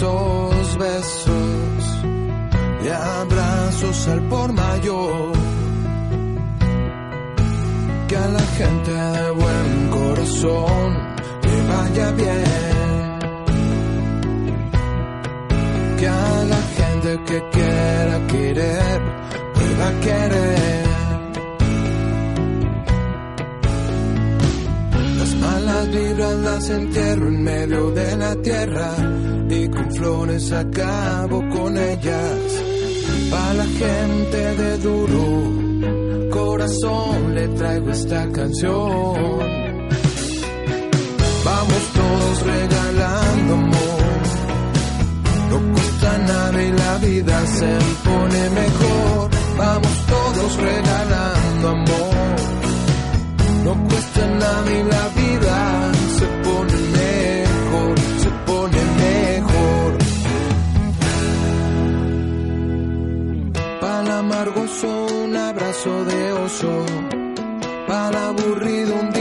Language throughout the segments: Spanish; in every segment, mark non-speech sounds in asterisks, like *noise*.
Balazos, besos y abrazos al por mayor. Que a la gente de buen corazón le vaya bien. Que a la gente que quiera querer pueda querer. Las malas vibras las entierro en medio de la tierra y con flores acabo con ellas. Para la gente de duro corazón le traigo esta canción. Vamos todos regalando amor. No cuesta nada y la vida se pone mejor. Vamos todos regalando amor. No cuesta nada y la vida El aburrido un día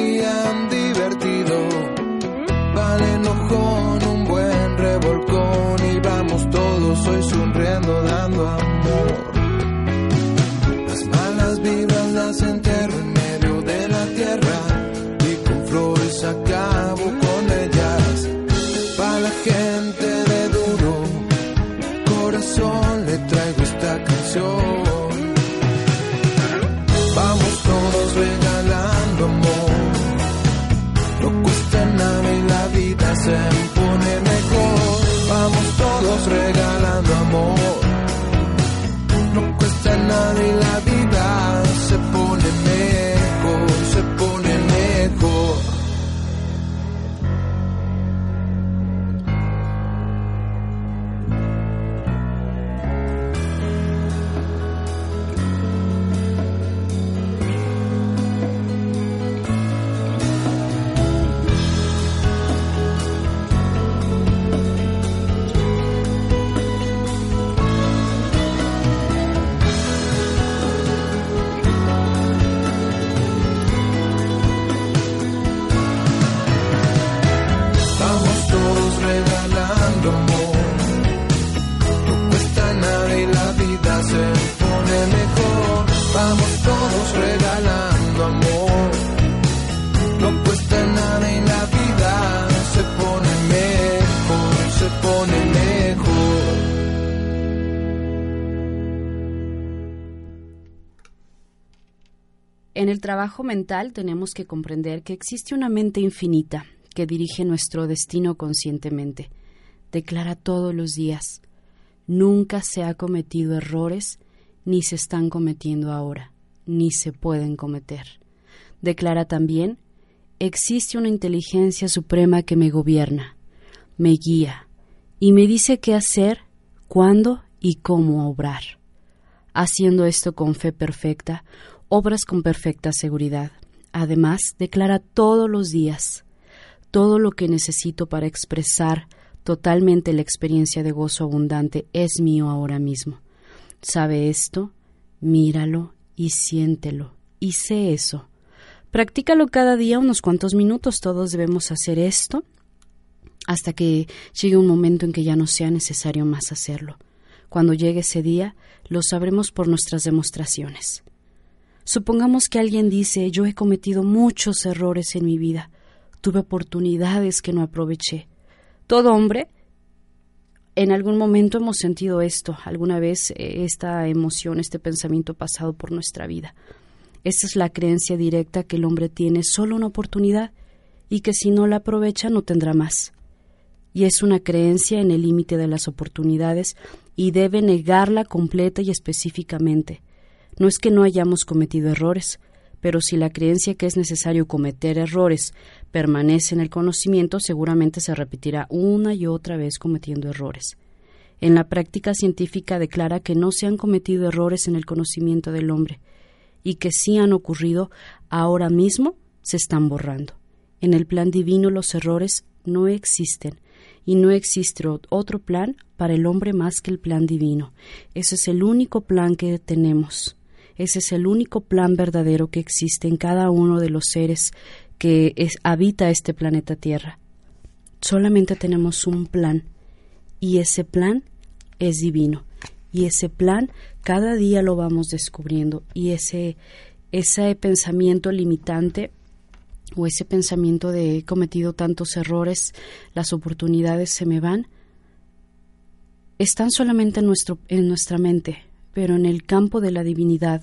pone mejor. En el trabajo mental tenemos que comprender que existe una mente infinita que dirige nuestro destino conscientemente. Declara todos los días, nunca se ha cometido errores, ni se están cometiendo ahora, ni se pueden cometer. Declara también, existe una inteligencia suprema que me gobierna, me guía, y me dice qué hacer, cuándo y cómo obrar. Haciendo esto con fe perfecta, obras con perfecta seguridad. Además, declara todos los días todo lo que necesito para expresar totalmente la experiencia de gozo abundante es mío ahora mismo. ¿Sabe esto? Míralo y siéntelo. Y sé eso. Practícalo cada día unos cuantos minutos. Todos debemos hacer esto hasta que llegue un momento en que ya no sea necesario más hacerlo. Cuando llegue ese día, lo sabremos por nuestras demostraciones. Supongamos que alguien dice yo he cometido muchos errores en mi vida, tuve oportunidades que no aproveché. Todo hombre en algún momento hemos sentido esto, alguna vez eh, esta emoción, este pensamiento pasado por nuestra vida. Esta es la creencia directa que el hombre tiene solo una oportunidad y que si no la aprovecha no tendrá más. Y es una creencia en el límite de las oportunidades y debe negarla completa y específicamente. No es que no hayamos cometido errores, pero si la creencia que es necesario cometer errores permanece en el conocimiento, seguramente se repetirá una y otra vez cometiendo errores. En la práctica científica declara que no se han cometido errores en el conocimiento del hombre, y que si han ocurrido ahora mismo se están borrando. En el plan divino los errores no existen, y no existe otro plan para el hombre más que el plan divino. Ese es el único plan que tenemos. Ese es el único plan verdadero que existe en cada uno de los seres que habita este planeta Tierra. Solamente tenemos un plan y ese plan es divino y ese plan cada día lo vamos descubriendo y ese ese pensamiento limitante o ese pensamiento de he cometido tantos errores, las oportunidades se me van, están solamente en, nuestro, en nuestra mente, pero en el campo de la divinidad,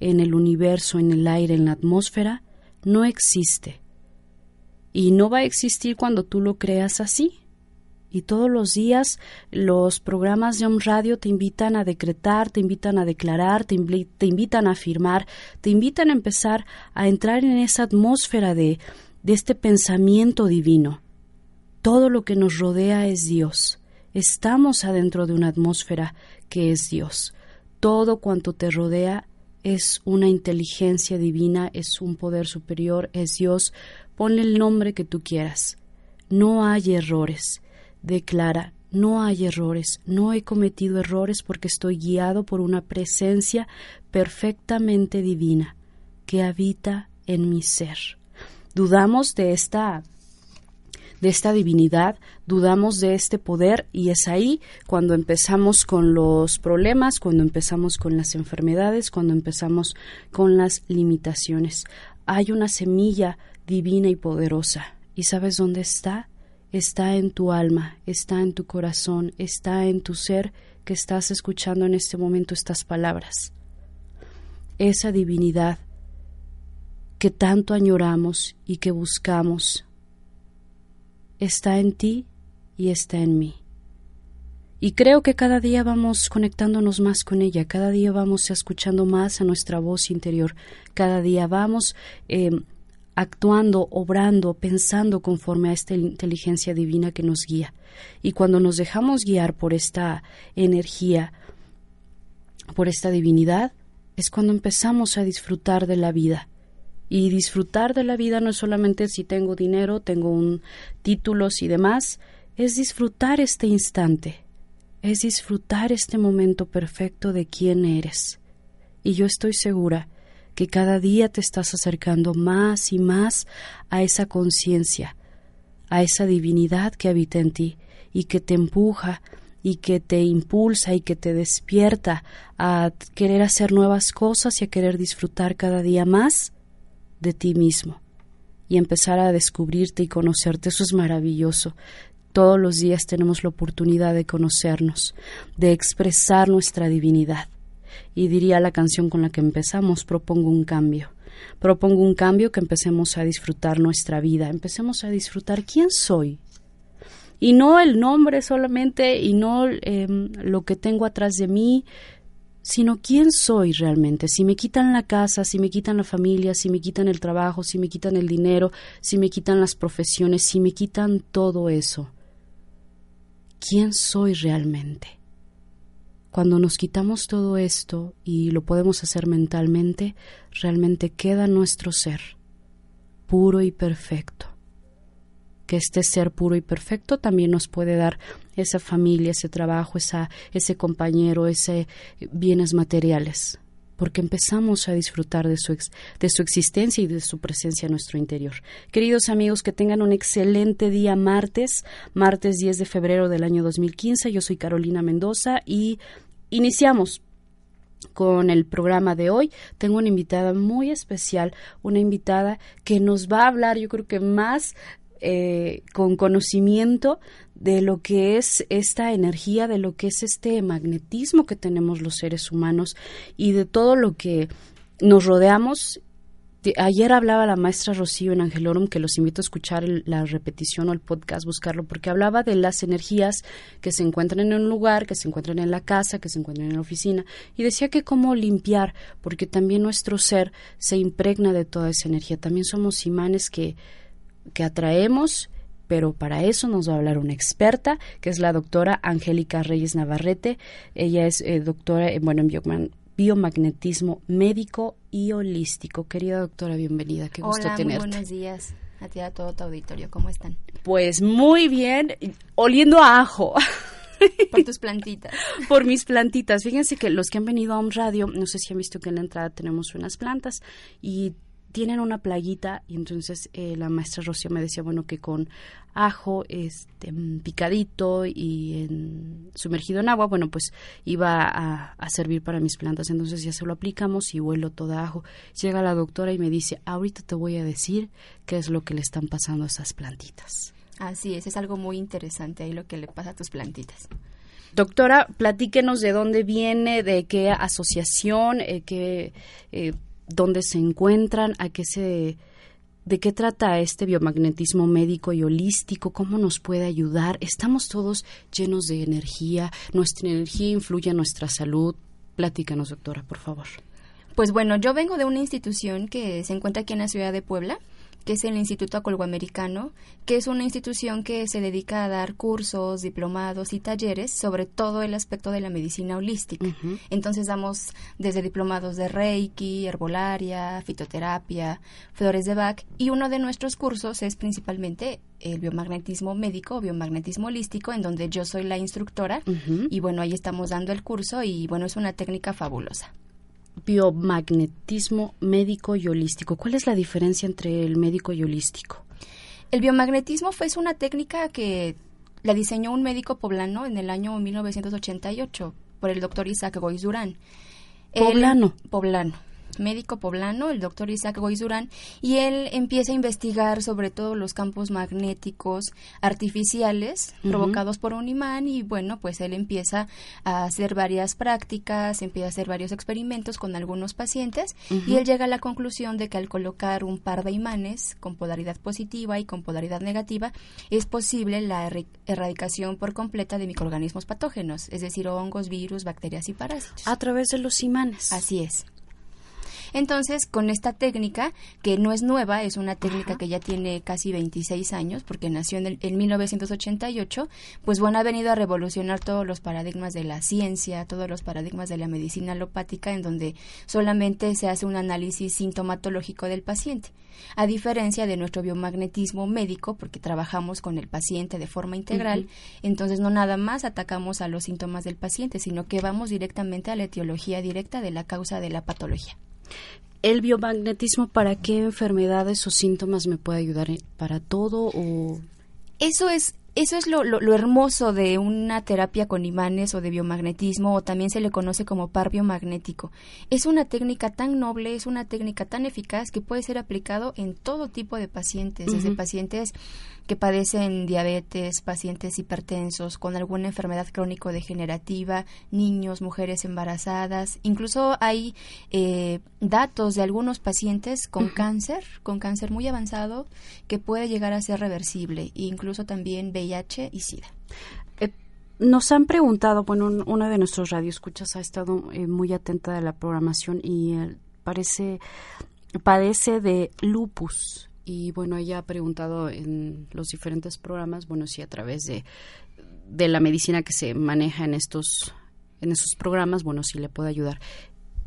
en el universo, en el aire, en la atmósfera, no existe. Y no va a existir cuando tú lo creas así. Y todos los días los programas de Om Radio te invitan a decretar, te invitan a declarar, te, invitan a afirmar, te invitan a empezar a entrar en esa atmósfera de, de este pensamiento divino. Todo lo que nos rodea es Dios. Estamos adentro de una atmósfera que es Dios. Todo cuanto te rodea es una inteligencia divina, es un poder superior, es Dios. Ponle el nombre que tú quieras. No hay errores declara no hay errores, no he cometido errores porque estoy guiado por una presencia perfectamente divina que habita en mi ser. Dudamos de esta de esta divinidad, dudamos de este poder y es ahí cuando empezamos con los problemas, cuando empezamos con las enfermedades, cuando empezamos con las limitaciones. Hay una semilla divina y poderosa. ¿Y sabes dónde está? Está en tu alma, está en tu corazón, está en tu ser que estás escuchando en este momento estas palabras. Esa divinidad que tanto añoramos y que buscamos está en ti y está en mí. Y creo que cada día vamos conectándonos más con ella, cada día vamos escuchando más a nuestra voz interior, cada día vamos eh, actuando, obrando, pensando conforme a esta inteligencia divina que nos guía. Y cuando nos dejamos guiar por esta energía, por esta divinidad, es cuando empezamos a disfrutar de la vida. Y disfrutar de la vida no es solamente si tengo dinero, tengo un títulos y demás, es disfrutar este instante, es disfrutar este momento perfecto de quién eres. Y yo estoy segura que cada día te estás acercando más y más a esa conciencia, a esa divinidad que habita en ti y que te empuja y que te impulsa y que te despierta a querer hacer nuevas cosas y a querer disfrutar cada día más de ti mismo y empezar a descubrirte y conocerte. Eso es maravilloso. Todos los días tenemos la oportunidad de conocernos, de expresar nuestra divinidad y diría la canción con la que empezamos, propongo un cambio. Propongo un cambio que empecemos a disfrutar nuestra vida, empecemos a disfrutar quién soy. Y no el nombre solamente y no em, lo que tengo atrás de mí, sino quién soy realmente. Si me quitan la casa, si me quitan la familia, si me quitan el trabajo, si me quitan el dinero, si me quitan las profesiones, si me quitan todo eso, ¿quién soy realmente? Cuando nos quitamos todo esto y lo podemos hacer mentalmente, realmente queda nuestro ser, puro y perfecto. Que este ser puro y perfecto también nos puede dar esa familia, ese trabajo, esa, ese compañero, ese bienes materiales, porque empezamos a disfrutar de su, de su existencia y de su presencia en nuestro interior. Queridos amigos, que tengan un excelente día martes, martes 10 de febrero del año 2015. Yo soy Carolina Mendoza y Iniciamos con el programa de hoy. Tengo una invitada muy especial, una invitada que nos va a hablar, yo creo que más eh, con conocimiento de lo que es esta energía, de lo que es este magnetismo que tenemos los seres humanos y de todo lo que nos rodeamos ayer hablaba la maestra Rocío en Angelorum, que los invito a escuchar la repetición o el podcast, buscarlo, porque hablaba de las energías que se encuentran en un lugar, que se encuentran en la casa, que se encuentran en la oficina, y decía que cómo limpiar, porque también nuestro ser se impregna de toda esa energía. También somos imanes que, que atraemos pero para eso nos va a hablar una experta, que es la doctora Angélica Reyes Navarrete. Ella es eh, doctora bueno, en biomagnetismo médico y holístico. Querida doctora, bienvenida, qué gusto Hola, tenerte. Muy buenos días a ti a todo tu auditorio, ¿cómo están? Pues muy bien, oliendo a ajo. *laughs* Por tus plantitas. *laughs* Por mis plantitas. Fíjense que los que han venido a un radio, no sé si han visto que en la entrada tenemos unas plantas y tienen una plaguita y entonces eh, la maestra Rocío me decía, bueno, que con ajo este mm, picadito y sumergido en agua, bueno, pues iba a, servir para mis plantas. Entonces ya se lo aplicamos y huelo todo ajo. Llega la doctora y me dice, ahorita te voy a decir qué es lo que le están pasando a esas plantitas. Así es, es algo muy interesante ahí lo que le pasa a tus plantitas. Doctora, platíquenos de dónde viene, de qué asociación, eh, qué eh, dónde se encuentran, a qué se de qué trata este biomagnetismo médico y holístico, cómo nos puede ayudar. Estamos todos llenos de energía, nuestra energía influye en nuestra salud. Platícanos, doctora, por favor. Pues bueno, yo vengo de una institución que se encuentra aquí en la ciudad de Puebla, que es el Instituto Acolgoamericano, que es una institución que se dedica a dar cursos, diplomados y talleres sobre todo el aspecto de la medicina holística. Entonces damos desde diplomados de Reiki, herbolaria, fitoterapia, flores de Bach y uno de nuestros cursos es principalmente el biomagnetismo médico o biomagnetismo holístico, en donde yo soy la instructora y bueno, ahí estamos dando el curso y bueno, es una técnica fabulosa biomagnetismo médico y holístico. ¿Cuál es la diferencia entre el médico y holístico? El biomagnetismo fue una técnica que la diseñó un médico poblano en el año 1988 por el doctor Isaac Goiz Durán. Poblano. poblano médico poblano, el doctor Isaac Goiz Durán, y él empieza a investigar sobre todo los campos magnéticos artificiales provocados por un imán y bueno, pues él empieza a hacer varias prácticas, empieza a hacer varios experimentos con algunos pacientes y él llega a la conclusión de que al colocar un par de imanes con polaridad positiva y con polaridad negativa es posible la erradicación por completa de microorganismos patógenos, es decir, hongos, virus, bacterias y parásitos. A través de los imanes. Así es. Entonces, con esta técnica, que no es nueva, es una técnica que ya tiene casi 26 años, porque nació en, el, en 1988, pues bueno, ha venido a revolucionar todos los paradigmas de la ciencia, todos los paradigmas de la medicina alopática, en donde solamente se hace un análisis sintomatológico del paciente. A diferencia de nuestro biomagnetismo médico, porque trabajamos con el paciente de forma integral, entonces no nada más atacamos a los síntomas del paciente, sino que vamos directamente a la etiología directa de la causa de la patología. ¿El biomagnetismo para qué enfermedades o síntomas me puede ayudar? ¿Para todo o...? Eso es eso es lo, lo, hermoso de una terapia con imanes o de biomagnetismo, o también se le conoce como par biomagnético. Es una técnica tan noble, es una técnica tan eficaz que puede ser aplicado en todo tipo de pacientes, desde pacientes que padecen diabetes, pacientes hipertensos, con alguna enfermedad crónico-degenerativa, niños, mujeres embarazadas. Incluso hay eh, datos de algunos pacientes con cáncer, con cáncer muy avanzado, que puede llegar a ser reversible, e incluso también VIH y SIDA. Eh, nos han preguntado, bueno, una de nuestros radioescuchas ha estado eh, muy atenta de la programación y parece padece de lupus y bueno, ella ha preguntado en los diferentes programas, bueno, si a través de, de la medicina que se maneja en estos, en estos programas, bueno, si le puede ayudar.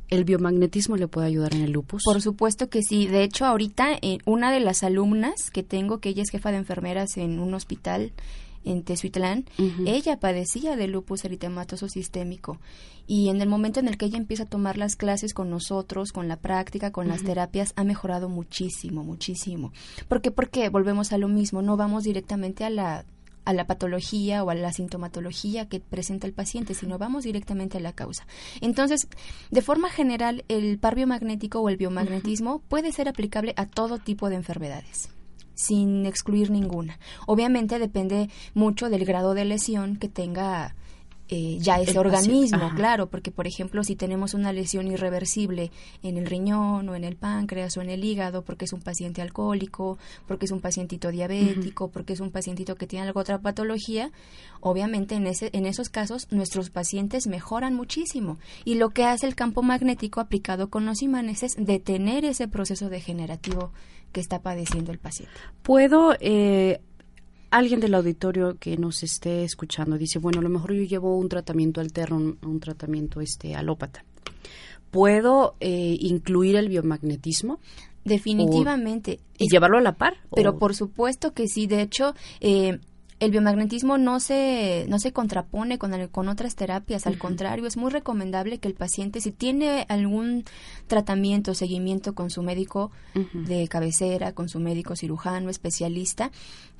¿El biomagnetismo le puede ayudar en el lupus? Por supuesto que sí. De hecho, ahorita eh, una de las alumnas que tengo, que ella es jefa de enfermeras en un hospital en Tezuitlán, ella padecía de lupus eritematoso sistémico y en el momento en el que ella empieza a tomar las clases con nosotros, con la práctica, con las terapias, ha mejorado muchísimo, muchísimo. ¿Por qué? Porque volvemos a lo mismo, no vamos directamente a la a la patología o a la sintomatología que presenta el paciente, sino vamos directamente a la causa. Entonces, de forma general, el par biomagnético o el biomagnetismo puede ser aplicable a todo tipo de enfermedades sin excluir ninguna. Obviamente depende mucho del grado de lesión que tenga eh, ya ese organismo, claro, porque por ejemplo si tenemos una lesión irreversible en el riñón o en el páncreas o en el hígado, porque es un paciente alcohólico, porque es un pacientito diabético, porque es un pacientito que tiene alguna otra patología, obviamente en, ese, en esos casos nuestros pacientes mejoran muchísimo. Y lo que hace el campo magnético aplicado con los imanes es detener ese proceso degenerativo que está padeciendo el paciente. ¿Puedo eh, alguien del auditorio que nos esté escuchando dice, bueno, a lo mejor yo llevo un tratamiento alterno, un, tratamiento este alópata. ¿Puedo eh, incluir el biomagnetismo? Definitivamente. ¿Y llevarlo a la par? Pero por supuesto que sí. De hecho, eh, el biomagnetismo no se, no se contrapone con, con otras terapias, al contrario, es muy recomendable que el paciente, si tiene algún tratamiento, seguimiento con su médico de cabecera, con su médico cirujano, especialista,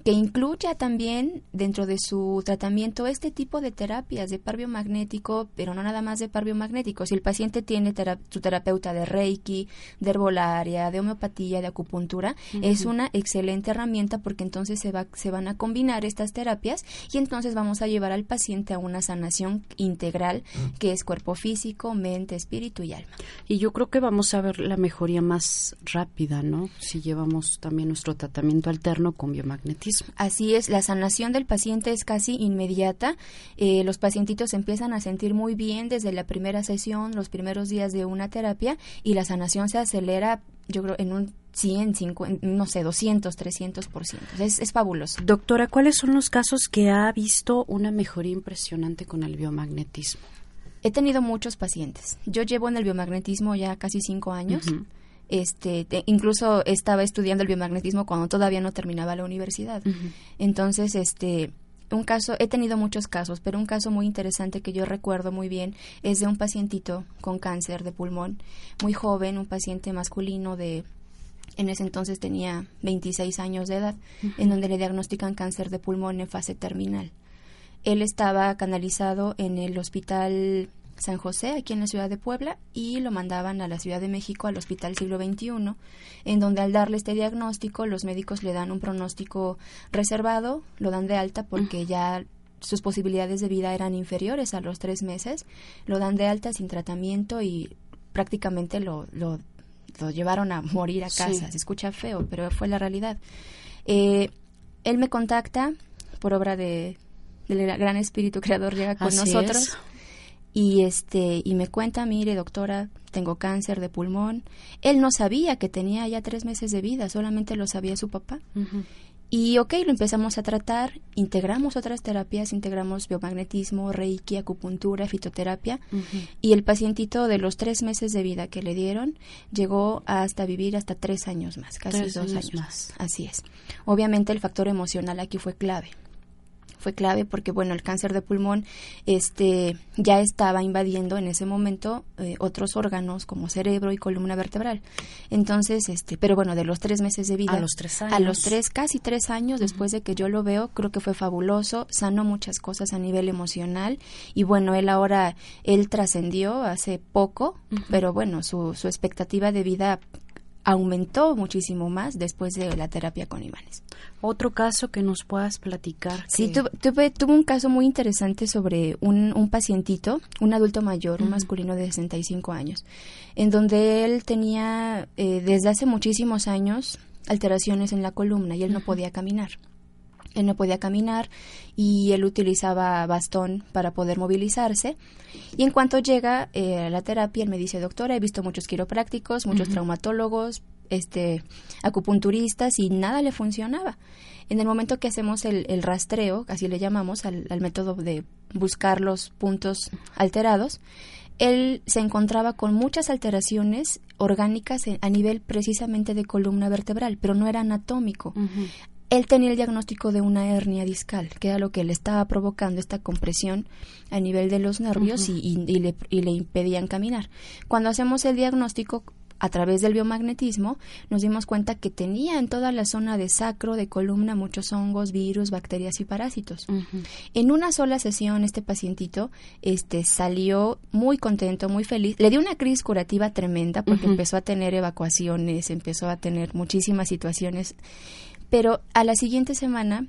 que incluya también dentro de su tratamiento este tipo de terapias de par biomagnético, pero no nada más de par biomagnético. Si el paciente tiene su terapeuta de Reiki, de herbolaria, de homeopatía, de acupuntura, es una excelente herramienta porque entonces se, va, se van a combinar estas terapias y entonces vamos a llevar al paciente a una sanación integral que es cuerpo físico, mente, espíritu y alma. Y yo creo que vamos a ver la mejoría más rápida, ¿no? Si llevamos también nuestro tratamiento alterno con biomagnetismo. Así es, la sanación del paciente es casi inmediata. Eh, los pacientitos empiezan a sentir muy bien desde la primera sesión, los primeros días de una terapia y la sanación se acelera, yo creo, en un 100, 50, no sé, 200, 300%. Es, es fabuloso. Doctora, ¿cuáles son los casos que ha visto una mejoría impresionante con el biomagnetismo? He tenido muchos pacientes. Yo llevo en el biomagnetismo ya casi cinco años. Este, incluso estaba estudiando el biomagnetismo cuando todavía no terminaba la universidad. Entonces, este, un caso, he tenido muchos casos, pero un caso muy interesante que yo recuerdo muy bien es de un pacientito con cáncer de pulmón, muy joven, un paciente masculino de en ese entonces tenía 26 años de edad, en donde le diagnostican cáncer de pulmón en fase terminal. Él estaba canalizado en el hospital San José, aquí en la ciudad de Puebla, y lo mandaban a la Ciudad de México, al Hospital Siglo XXI, en donde al darle este diagnóstico, los médicos le dan un pronóstico reservado, lo dan de alta porque ya sus posibilidades de vida eran inferiores a los tres meses, lo dan de alta sin tratamiento y prácticamente lo, lo, llevaron a *laughs* morir a casa. Se escucha feo, pero fue la realidad. Eh, él me contacta por obra de, del gran espíritu creador, llega con nosotros y este y me cuenta mire doctora tengo cáncer de pulmón él no sabía que tenía ya tres meses de vida solamente lo sabía su papá. Y ok lo empezamos a tratar integramos otras terapias integramos biomagnetismo reiki acupuntura fitoterapia. Y el pacientito de los tres meses de vida que le dieron llegó hasta vivir hasta tres años más casi dos años más. Así es. Obviamente el factor emocional aquí fue clave fue clave porque bueno el cáncer de pulmón este ya estaba invadiendo en ese momento eh, otros órganos como cerebro y columna vertebral. Entonces este pero bueno de los tres meses de vida a los tres años a los tres casi tres años después de que yo lo veo creo que fue fabuloso sanó muchas cosas a nivel emocional y bueno él ahora él trascendió hace poco pero bueno su, su expectativa de vida aumentó muchísimo más después de la terapia con imanes. Otro caso que nos puedas platicar. Sí, tuve, tuve, un caso muy interesante sobre un, un pacientito, un adulto mayor, un masculino de 65 años, en donde él tenía eh, desde hace muchísimos años alteraciones en la columna y él no podía caminar. Él no podía caminar y él utilizaba bastón para poder movilizarse. Y en cuanto llega eh, a la terapia, él me dice, doctora, he visto muchos quiroprácticos, muchos traumatólogos, este, acupunturistas y nada le funcionaba. En el momento que hacemos el, rastreo, así le llamamos al, al, método de buscar los puntos alterados, él se encontraba con muchas alteraciones orgánicas a nivel precisamente de columna vertebral, pero no era anatómico él tenía el diagnóstico de una hernia discal, que era lo que le estaba provocando esta compresión a nivel de los nervios y, le, y, le, impedían caminar. Cuando hacemos el diagnóstico a través del biomagnetismo, nos dimos cuenta que tenía en toda la zona de sacro, de columna, muchos hongos, virus, bacterias y parásitos. En una sola sesión, este pacientito este, salió muy contento, muy feliz. Le dio una crisis curativa tremenda porque empezó a tener evacuaciones, empezó a tener muchísimas situaciones pero a la siguiente semana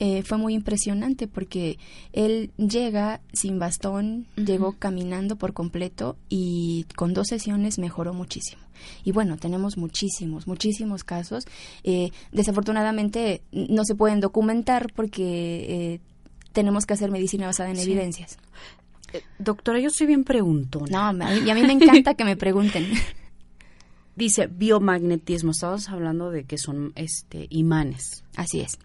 eh, fue muy impresionante porque él llega sin bastón, llegó caminando por completo y con dos sesiones mejoró muchísimo. Y bueno, tenemos muchísimos, muchísimos casos. Eh, desafortunadamente no se pueden documentar porque eh, tenemos que hacer medicina basada en evidencias. doctora, yo soy bien preguntona. No, y a mí me encanta que me pregunten. *laughs* Dice biomagnetismo, estamos hablando de que son este imanes. Así es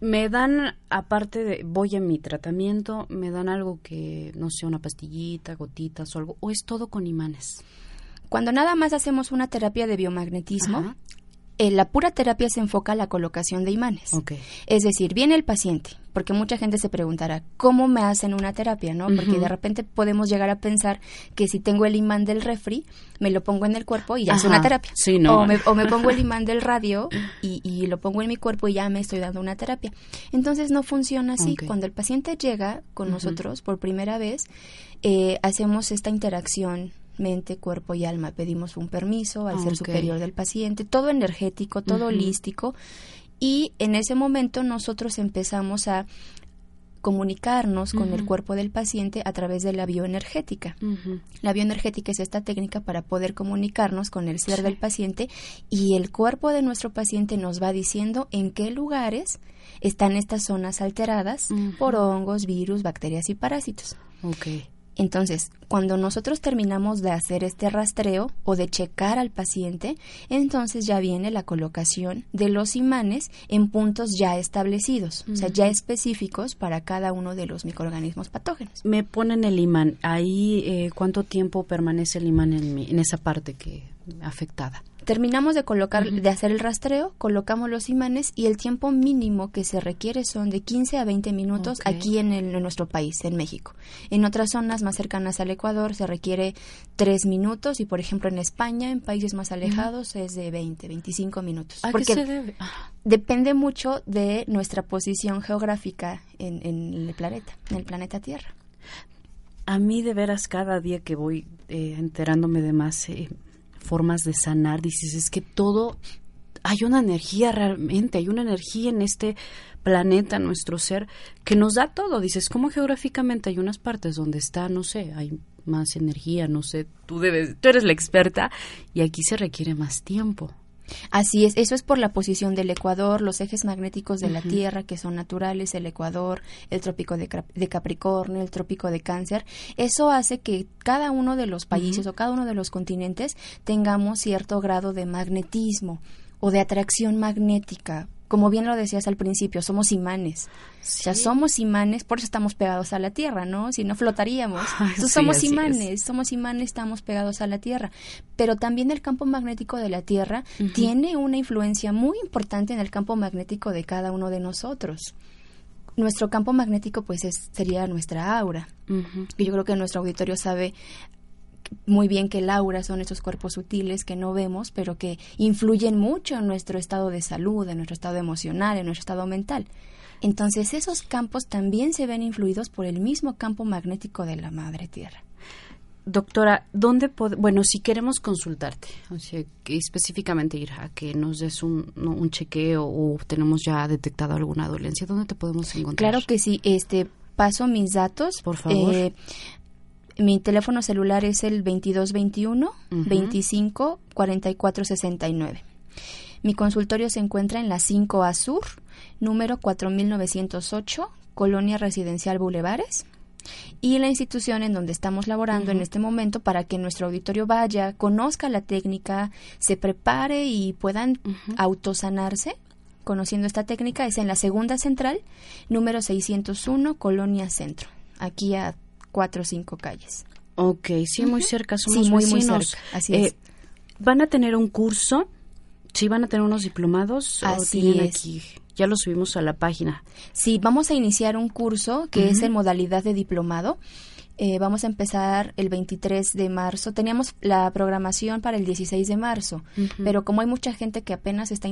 me dan, aparte de, voy a mi tratamiento, me dan algo que, no sé, una pastillita, gotitas o algo, o es todo con imanes. Cuando nada más hacemos una terapia de biomagnetismo, eh, la pura terapia se enfoca a la colocación de imanes. Es decir, viene el paciente, porque mucha gente se preguntará, ¿cómo me hacen una terapia? ¿no? Porque de repente podemos llegar a pensar que si tengo el imán del refri, me lo pongo en el cuerpo y ya es una terapia. o, me, pongo el *laughs* imán del radio y, lo pongo en mi cuerpo y ya me estoy dando una terapia. Entonces no funciona así. Cuando el paciente llega con nosotros por primera vez, eh, hacemos esta interacción mente, cuerpo y alma. Pedimos un permiso al ser superior del paciente, todo energético, todo holístico. Y en ese momento nosotros empezamos a comunicarnos con el cuerpo del paciente a través de la bioenergética. La bioenergética es esta técnica para poder comunicarnos con el ser del paciente y el cuerpo de nuestro paciente nos va diciendo en qué lugares están estas zonas alteradas por hongos, virus, bacterias y parásitos. Okay. Entonces, cuando nosotros terminamos de hacer este rastreo o de checar al paciente, entonces ya viene la colocación de los imanes en puntos ya establecidos, o sea, ya específicos para cada uno de los microorganismos patógenos. Me ponen el imán, ahí eh, cuánto tiempo permanece el imán en, en esa parte que afectada terminamos de colocar, de hacer el rastreo, colocamos los imanes y el tiempo mínimo que se requiere son de 15 a 20 minutos aquí en, en, nuestro país, en México. En otras zonas más cercanas al Ecuador se requiere 3 minutos y, por ejemplo, en España, en países más alejados, es de 20, 25 minutos. ¿A qué se debe? Ah. Depende mucho de nuestra posición geográfica en, en el planeta, en el planeta Tierra. A mí, de veras, cada día que voy eh, enterándome de más... Eh, formas de sanar, dices, es que todo, hay una energía realmente, hay una energía en este planeta, nuestro ser, que nos da todo. Dices, como geográficamente hay unas partes donde está, no sé, hay más energía, no sé, tú debes, tú eres la experta y aquí se requiere más tiempo. Así es, eso es por la posición del Ecuador, los ejes magnéticos de la Tierra que son naturales, el Ecuador, el trópico de, Capricornio, el trópico de Cáncer. Eso hace que cada uno de los países o cada uno de los continentes tengamos cierto grado de magnetismo o de atracción magnética como bien lo decías al principio, somos imanes. O sea, somos imanes, por eso estamos pegados a la Tierra, ¿no? Si no flotaríamos. *laughs* somos imanes, somos imanes, estamos pegados a la Tierra. Pero también el campo magnético de la Tierra tiene una influencia muy importante en el campo magnético de cada uno de nosotros nuestro campo magnético pues sería nuestra aura. Y yo creo que nuestro auditorio sabe muy bien que el aura son esos cuerpos sutiles que no vemos, pero que influyen mucho en nuestro estado de salud, en nuestro estado emocional, en nuestro estado mental. Entonces esos campos también se ven influidos por el mismo campo magnético de la Madre Tierra. Doctora, ¿dónde bueno, si queremos consultarte, o sea, que específicamente ir a que nos des un, un chequeo o tenemos ya detectado alguna dolencia, ¿dónde te podemos encontrar? Claro que sí, este paso mis datos. Por favor. Eh, mi teléfono celular es el 2221 25 44 69. Mi consultorio se encuentra en la 5A Sur, número 4908, Colonia Residencial Bulevares. Y la institución en donde estamos laborando en este momento para que nuestro auditorio vaya, conozca la técnica, se prepare y puedan autosanarse conociendo esta técnica es en la segunda central, número 601, Colonia Centro, aquí a cuatro o cinco calles. Ok, sí, muy cerca, somos sí, muy, muy cerca, así es. Eh, ¿Van a tener un curso? ¿Sí van a tener unos diplomados? Así es. Aquí? Ya lo subimos a la página. Sí, vamos a iniciar un curso que es en modalidad de diplomado. Eh, vamos a empezar el 23 de marzo. Teníamos la programación para el 16 de marzo, pero como hay mucha gente que apenas está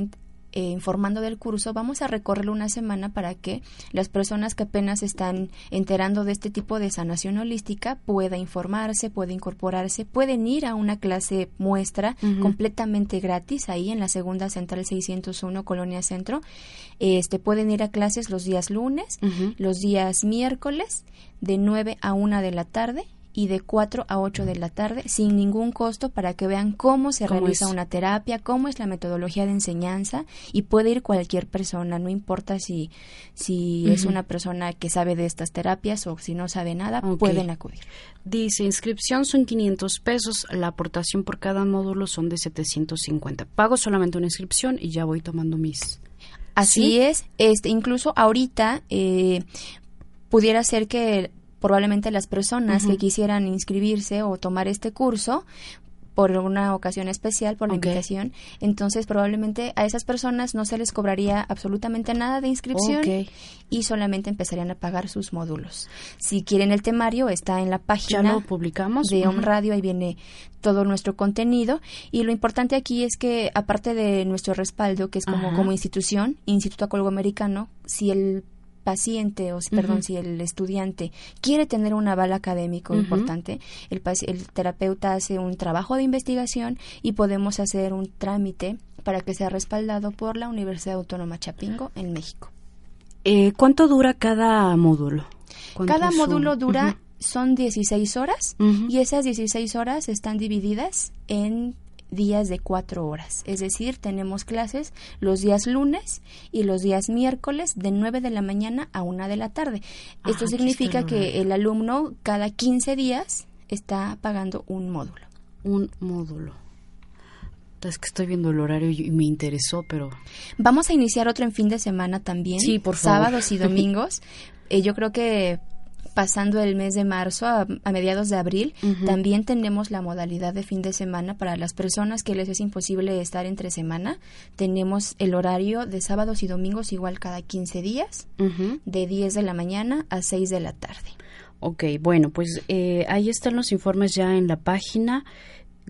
eh, informando del curso, vamos a recorrerlo una semana para que las personas que apenas están enterando de este tipo de sanación holística pueda informarse, pueda incorporarse, pueden ir a una clase muestra completamente gratis ahí en la segunda central 601 Colonia Centro. Este pueden ir a clases los días lunes, los días miércoles de 9 a 1 de la tarde y de 4 a 8 de la tarde sin ningún costo para que vean cómo se realiza una terapia, cómo es la metodología de enseñanza y puede ir cualquier persona, no importa si, si es una persona que sabe de estas terapias o si no sabe nada, pueden acudir. Dice, inscripción son 500 pesos, la aportación por cada módulo son de 750. Pago solamente una inscripción y ya voy tomando mis... Así es, este, incluso ahorita eh, pudiera ser que probablemente las personas que quisieran inscribirse o tomar este curso por una ocasión especial, por la invitación. Entonces, probablemente a esas personas no se les cobraría absolutamente nada de inscripción y solamente empezarían a pagar sus módulos. Si quieren el temario, está en la página lo publicamos? de Home Radio, ahí viene todo nuestro contenido. Y lo importante aquí es que, aparte de nuestro respaldo, que es como, como institución, Instituto Acolgo Americano, si el paciente o perdón, si el estudiante quiere tener un aval académico importante, el, el terapeuta hace un trabajo de investigación y podemos hacer un trámite para que sea respaldado por la Universidad Autónoma Chapingo en México. Eh, ¿Cuánto dura cada módulo? Cada módulo dura, son 16 horas y esas 16 horas están divididas en días de cuatro horas. Es decir, tenemos clases los días lunes y los días miércoles de 9 de la mañana a 1 de la tarde. Esto significa que el alumno cada 15 días está pagando un módulo. Un módulo. Es que estoy viendo el horario y me interesó, pero... Vamos a iniciar otro en fin de semana también. Sí, por favor. Sábados y *laughs* domingos. Eh, yo creo que pasando el mes de marzo a, mediados de abril, también tenemos la modalidad de fin de semana para las personas que les es imposible estar entre semana. Tenemos el horario de sábados y domingos igual cada 15 días, de 10 de la mañana a 6 de la tarde. Ok, bueno, pues eh, ahí están los informes ya en la página.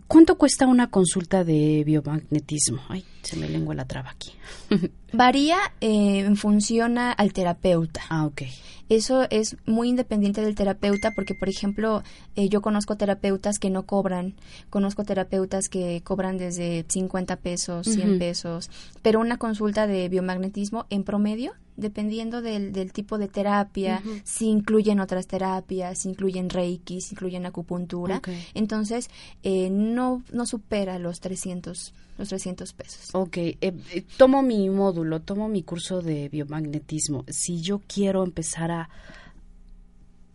¿Cuánto cuesta una consulta de biomagnetismo? Ay, se me lengua la traba aquí. *laughs* Varía eh, en función al terapeuta. Ah, ok. Eso es muy independiente del terapeuta porque, por ejemplo, eh, yo conozco terapeutas que no cobran, conozco terapeutas que cobran desde 50 pesos, 100 pesos, pero una consulta de biomagnetismo en promedio dependiendo del, del tipo de terapia, si incluyen otras terapias, si incluyen reiki, si incluyen acupuntura. Entonces, eh, no, no supera los 300, los 300 pesos. Ok, eh, eh, tomo mi módulo, tomo mi curso de biomagnetismo. Si yo quiero empezar a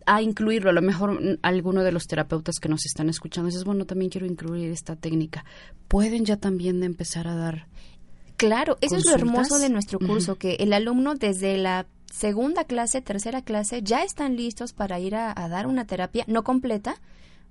a incluirlo, a lo mejor alguno de los terapeutas que nos están escuchando dices, bueno, también quiero incluir esta técnica. ¿Pueden ya también empezar a dar Claro, eso es lo hermoso de nuestro curso, que el alumno desde la segunda clase, tercera clase, ya están listos para ir a, dar una terapia, no completa,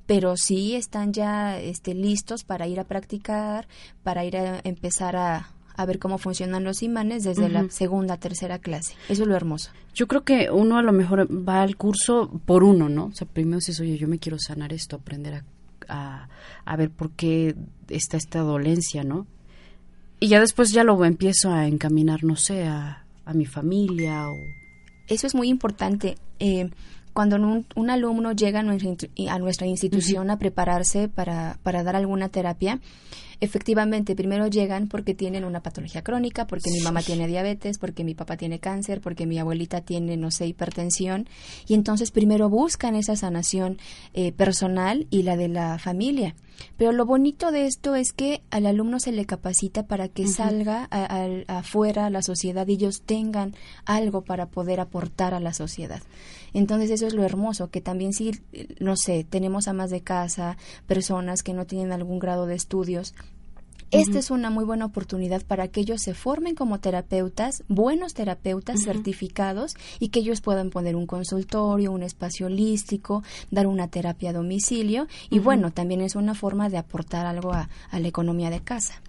pero sí están ya este, listos para ir a practicar, para ir a empezar a, ver cómo funcionan los imanes desde la segunda, tercera clase. Eso es lo hermoso. Yo creo que uno a lo mejor va al curso por uno, ¿no? O sea, primero dices, oye, yo me quiero sanar esto, aprender a, a, a ver por qué está esta dolencia, ¿no? Y ya después ya lo empiezo a encaminar, no sé, a, mi familia o... Eso es muy importante. Eh, cuando un, alumno llega a nuestra, a nuestra institución a prepararse para, para dar alguna terapia, efectivamente, primero llegan porque tienen una patología crónica, porque mi mamá tiene diabetes, porque mi papá tiene cáncer, porque mi abuelita tiene, no sé, hipertensión, y entonces primero buscan esa sanación eh, personal y la de la familia. Pero lo bonito de esto es que al alumno se le capacita para que salga afuera a la sociedad y ellos tengan algo para poder aportar a la sociedad. Entonces eso es lo hermoso, que también si, no sé, tenemos amas de casa, personas que no tienen algún grado de estudios, esta es una muy buena oportunidad para que ellos se formen como terapeutas, buenos terapeutas certificados y que ellos puedan poner un consultorio, un espacio holístico, dar una terapia a domicilio y bueno, también es una forma de aportar algo a, la economía de casa.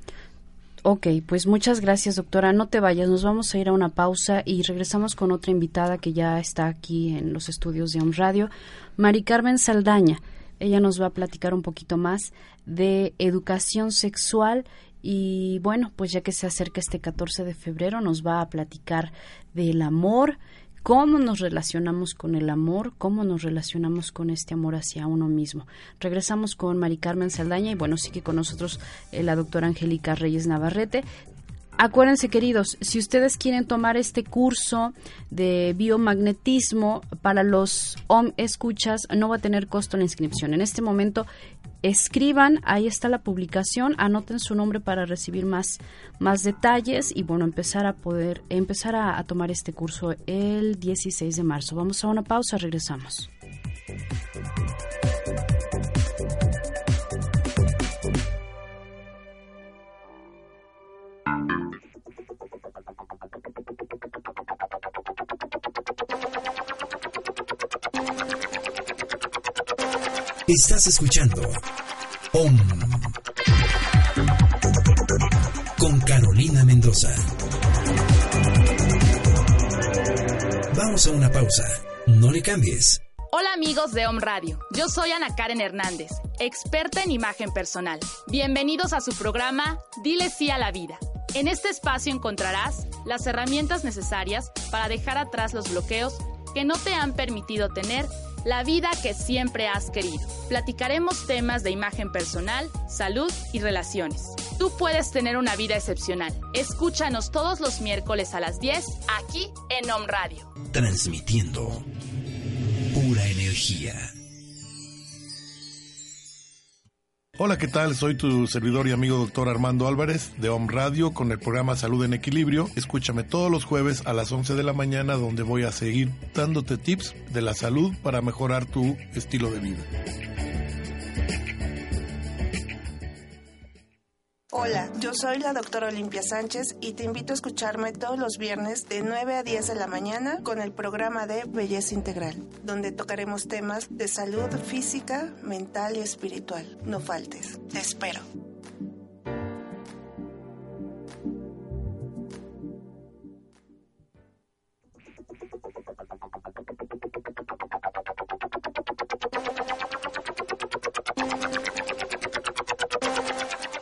Ok, pues muchas gracias, doctora. No te vayas, nos vamos a ir a una pausa y regresamos con otra invitada que ya está aquí en los estudios de OM Radio, Mari Carmen Saldaña. Ella nos va a platicar un poquito más de educación sexual Y bueno, pues ya que se acerca este 14 de febrero, nos va a platicar del amor, cómo nos relacionamos con el amor, cómo nos relacionamos con este amor hacia uno mismo. Regresamos con Mari Carmen Saldaña y bueno, sí que con nosotros eh, la doctora Angélica Reyes Navarrete. Acuérdense, queridos, si ustedes quieren tomar este curso de biomagnetismo para los OM escuchas, no va a tener costo la inscripción. En este momento escriban, ahí está la publicación, anoten su nombre para recibir más, más detalles y bueno, empezar a poder, empezar a, a tomar este curso el 16 de marzo. Vamos a una pausa, regresamos. Estás escuchando OM con Carolina Mendoza. Vamos a una pausa. No le cambies. Hola amigos de OM Radio, yo soy Ana Karen Hernández, experta en imagen personal. Bienvenidos a su programa Dile sí a la vida. En este espacio encontrarás las herramientas necesarias para dejar atrás los bloqueos que no te han permitido tener la vida que siempre has querido. Platicaremos temas de imagen personal, salud y relaciones. Tú puedes tener una vida excepcional. Escúchanos todos los miércoles a las 10 aquí en Om Radio. Transmitiendo pura energía. Hola, ¿qué tal? Soy tu servidor y amigo doctor Armando Álvarez de Home Radio con el programa Salud en Equilibrio. Escúchame todos los jueves a las 11 de la mañana donde voy a seguir dándote tips de la salud para mejorar tu estilo de vida. Hola, yo soy la doctora Olimpia Sánchez y te invito a escucharme todos los viernes de 9 a 10 de la mañana con el programa de Belleza Integral, donde tocaremos temas de salud física, mental y espiritual. No faltes, te espero.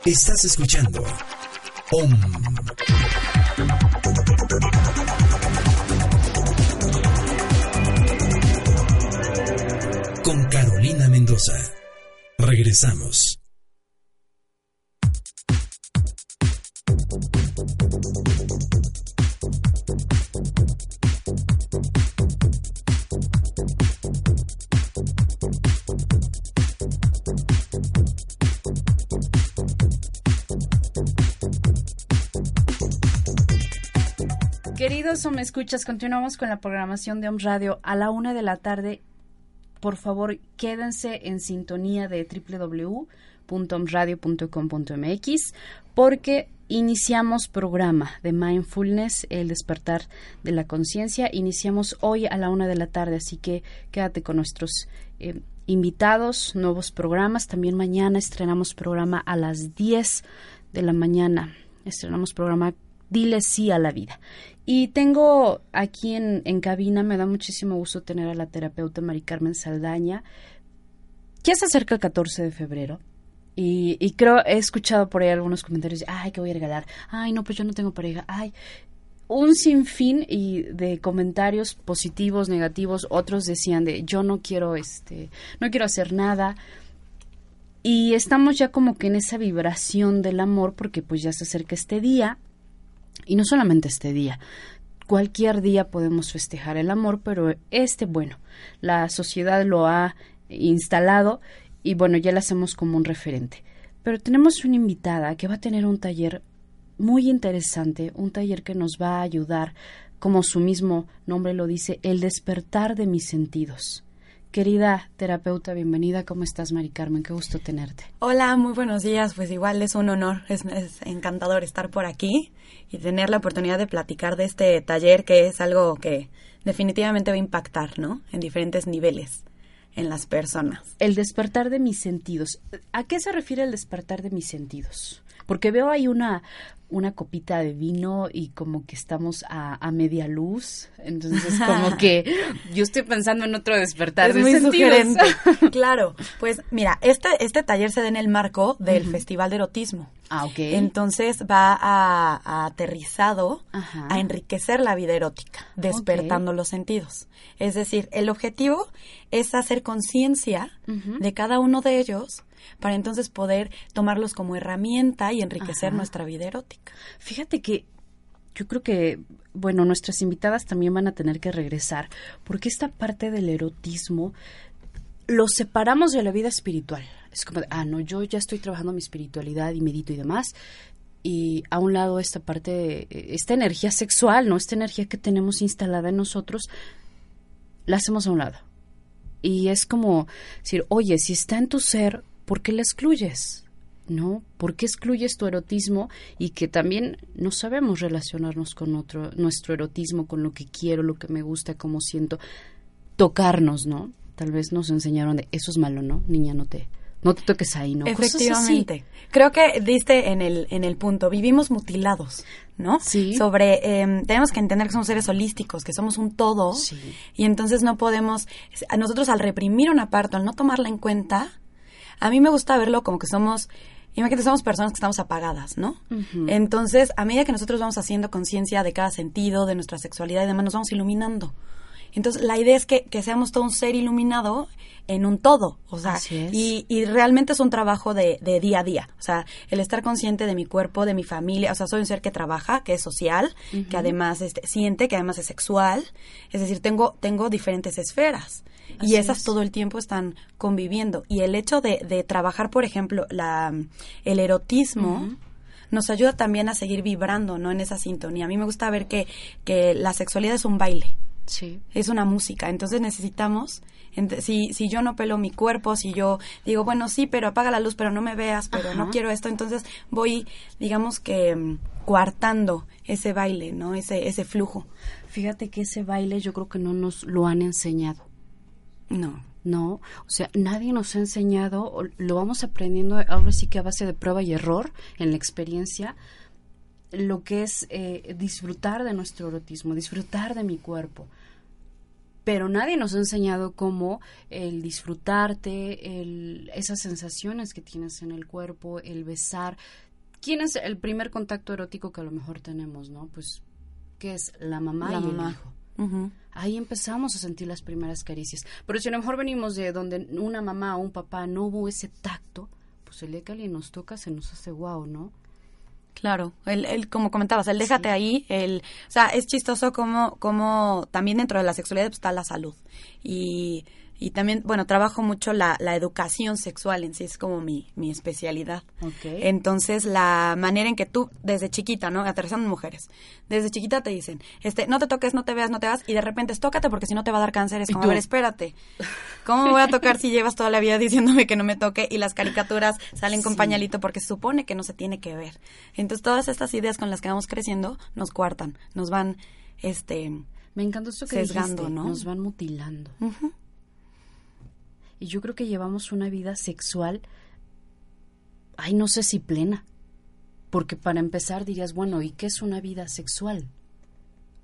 Estás escuchando OM. Con Carolina Mendoza. Regresamos. O me escuchas, continuamos con la programación de OM Radio a la una de la tarde. Por favor, quédense en sintonía de www.omradio.com.mx porque iniciamos programa de Mindfulness, el despertar de la conciencia. Iniciamos hoy a la una de la tarde, así que quédate con nuestros eh, invitados, nuevos programas. También mañana estrenamos programa a las 10 de la mañana. Estrenamos programa Dile sí a la vida. Y tengo aquí en, en cabina, me da muchísimo gusto tener a la terapeuta Mari Carmen Saldaña. Ya se acerca el 14 de febrero. Y, y, creo, he escuchado por ahí algunos comentarios, ay, que voy a regalar, ay, no, pues yo no tengo pareja, ay, un sinfín y de comentarios positivos, negativos, otros decían de, yo no quiero, este, no quiero hacer nada, y estamos ya como que en esa vibración del amor, porque pues ya se acerca este día, y no solamente este día, cualquier día podemos festejar el amor, pero este, bueno, la sociedad lo ha instalado y bueno, ya la hacemos como un referente. Pero tenemos una invitada que va a tener un taller muy interesante, un taller que nos va a ayudar, como su mismo nombre lo dice, el despertar de mis sentidos. Querida terapeuta, bienvenida. ¿Cómo estás, Mari Carmen? Qué gusto tenerte. Hola, muy buenos días. Pues igual es un honor, es, es, encantador estar por aquí y tener la oportunidad de platicar de este taller que es algo que definitivamente va a impactar, ¿no? En diferentes niveles en las personas. El despertar de mis sentidos. ¿A qué se refiere el despertar de mis sentidos? Porque veo ahí una, una copita de vino y como que estamos a, media luz. Entonces, como *laughs* que yo estoy pensando en otro despertar es muy sugerente. *laughs* claro, pues mira, este, este taller se da en el marco del Festival de Erotismo. Ah, ok. Entonces va a, aterrizado a enriquecer la vida erótica, despertando los sentidos. Es decir, el objetivo es hacer conciencia de cada uno de ellos para entonces poder tomarlos como herramienta y enriquecer nuestra vida erótica. Fíjate que yo creo que, bueno, nuestras invitadas también van a tener que regresar, porque esta parte del erotismo lo separamos de la vida espiritual. Es como, ah, no, yo ya estoy trabajando mi espiritualidad y medito y demás, y a un lado esta parte, esta energía sexual, ¿no? Esta energía que tenemos instalada en nosotros, la hacemos a un lado. Y es como decir, oye, si está en tu ser, ¿por qué la excluyes? ¿No? ¿Por qué excluyes tu erotismo y que también no sabemos relacionarnos con otro, nuestro erotismo, con lo que quiero, lo que me gusta, cómo siento? Tocarnos, ¿no? Tal vez nos enseñaron de eso es malo, ¿no? Niña, no te, no te toques ahí, ¿no? Efectivamente. Creo que diste en el, en el punto. Vivimos mutilados, ¿no? Sí. Sobre, em, tenemos que entender que somos seres holísticos, que somos un todo. Sí. Y entonces no podemos, nosotros al reprimir una parte, al no tomarla en cuenta, a mí me gusta verlo como que somos, imagínate, somos personas que estamos apagadas, ¿no? Entonces, a medida que nosotros vamos haciendo conciencia de cada sentido, de nuestra sexualidad y demás, nos vamos iluminando. Entonces, la idea es que, que seamos todo un ser iluminado en un todo, o sea, y, y, realmente es un trabajo de, de, día a día, o sea, el estar consciente de mi cuerpo, de mi familia, o sea, soy un ser que trabaja, que es social, que además este, siente, que además es sexual, es decir, tengo, tengo diferentes esferas y esas todo el tiempo están conviviendo. Y el hecho de, de trabajar, por ejemplo, la, el erotismo, nos ayuda también a seguir vibrando, ¿no? En esa sintonía. A mí me gusta ver que, que la sexualidad es un baile. Sí. Es una música. Entonces necesitamos, si, si yo no pelo mi cuerpo, si yo digo, bueno, sí, pero apaga la luz, pero no me veas, pero no quiero esto, entonces voy, digamos que mm, coartando ese baile, ¿no? Ese, ese flujo. Fíjate que ese baile yo creo que no nos lo han enseñado. No. No, o sea, nadie nos ha enseñado, lo vamos aprendiendo ahora sí que a base de prueba y error en la experiencia, lo que es eh, disfrutar de nuestro erotismo, disfrutar de mi cuerpo. Pero nadie nos ha enseñado cómo el disfrutarte, el, esas sensaciones que tienes en el cuerpo, el besar. ¿Quién es el primer contacto erótico que a lo mejor tenemos, no? Pues, ¿qué es? La mamá y el hijo Ahí empezamos a sentir las primeras caricias. Pero si a lo mejor venimos de donde una mamá o un papá no hubo ese tacto, pues el día que alguien nos toca se nos hace guau, ¿no? Claro, el, el, como comentabas, el déjate ahí, el, o sea, es chistoso como, como también dentro de la sexualidad está la salud. Y y también, bueno, trabajo mucho la, la educación sexual en sí, es como mi, mi especialidad. Entonces, la manera en que tú, desde chiquita, ¿no? Aterrizando mujeres, desde chiquita te dicen, este, no te toques, no te veas, no te vas, y de repente es tócate porque si no te va a dar cáncer. Es como, a ver, espérate, ¿cómo me voy a tocar si llevas toda la vida diciéndome que no me toque y las caricaturas salen con pañalito porque se supone que no se tiene que ver? Entonces, todas estas ideas con las que vamos creciendo nos cuartan, nos van, este... Me encantó eso que sesgando, ¿no? Nos van mutilando. Y yo creo que llevamos una vida sexual, ay, no sé si plena. Porque para empezar dirías, bueno, ¿y qué es una vida sexual?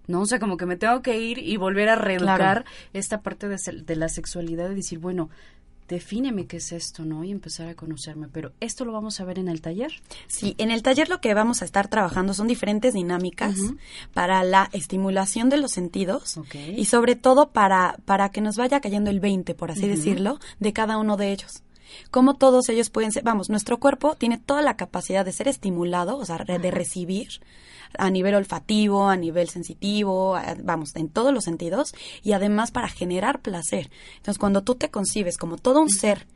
¿no? O sea, como que me tengo que ir y volver a reeducar esta parte de, de, la sexualidad y decir, bueno, defíneme qué es esto, ¿no? Y empezar a conocerme. Pero esto lo vamos a ver en el taller. Sí, en el taller lo que vamos a estar trabajando son diferentes dinámicas para la estimulación de los sentidos y sobre todo para, para que nos vaya cayendo el 20, por así decirlo, de cada uno de ellos cómo todos ellos pueden ser, vamos, nuestro cuerpo tiene toda la capacidad de ser estimulado, o sea, de recibir a nivel olfativo, a nivel sensitivo, vamos, en todos los sentidos, y además para generar placer. Entonces, cuando tú te concibes como todo un ser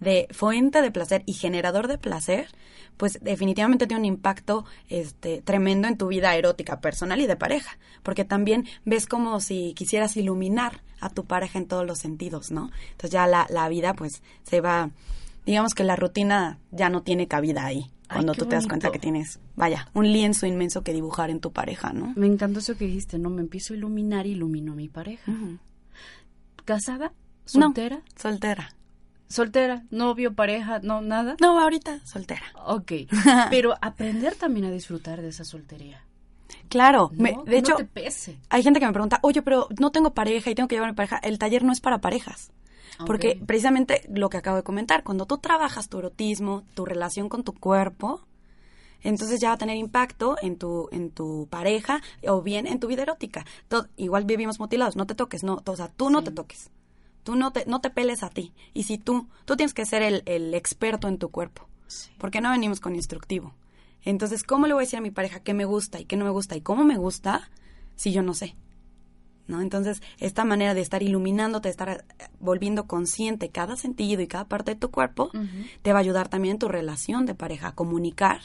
de fuente de placer y generador de placer, pues definitivamente tiene un impacto este tremendo en tu vida erótica personal y de pareja, porque también ves como si quisieras iluminar a tu pareja en todos los sentidos, ¿no? Entonces ya la, la vida pues se va, digamos que la rutina ya no tiene cabida ahí cuando tú te das cuenta que tienes, vaya, un lienzo inmenso que dibujar en tu pareja, ¿no? Me encantó eso que dijiste, ¿no? Me empiezo a iluminar a mi pareja. ¿Casada? ¿Soltera? soltera. Soltera, novio, pareja, no, nada. No, ahorita soltera. Ok, *laughs* pero aprender también a disfrutar de esa soltería. Claro, ¿no? me- Que de no hecho, te pese. hay gente que me pregunta, oye, pero no tengo pareja y tengo que llevar a mi pareja. El taller no es para parejas. Porque Ok. precisamente lo que acabo de comentar, cuando tú trabajas tu erotismo, tu relación con tu cuerpo, entonces ya va a tener impacto en tu, en tu pareja o bien en tu vida erótica. To- igual vivimos mutilados, no te toques, no, o sea, tú no te toques. Tú no te, no te peles a ti. Y si tú, tú tienes que ser el, el experto en tu cuerpo. Porque no venimos con instructivo. Entonces, ¿cómo le voy a decir a mi pareja qué me gusta y qué no me gusta y cómo me gusta si yo no sé? ¿no? Entonces, esta manera de estar iluminándote, de estar eh, volviendo consciente cada sentido y cada parte de tu cuerpo, te va a ayudar también en tu relación de pareja a comunicar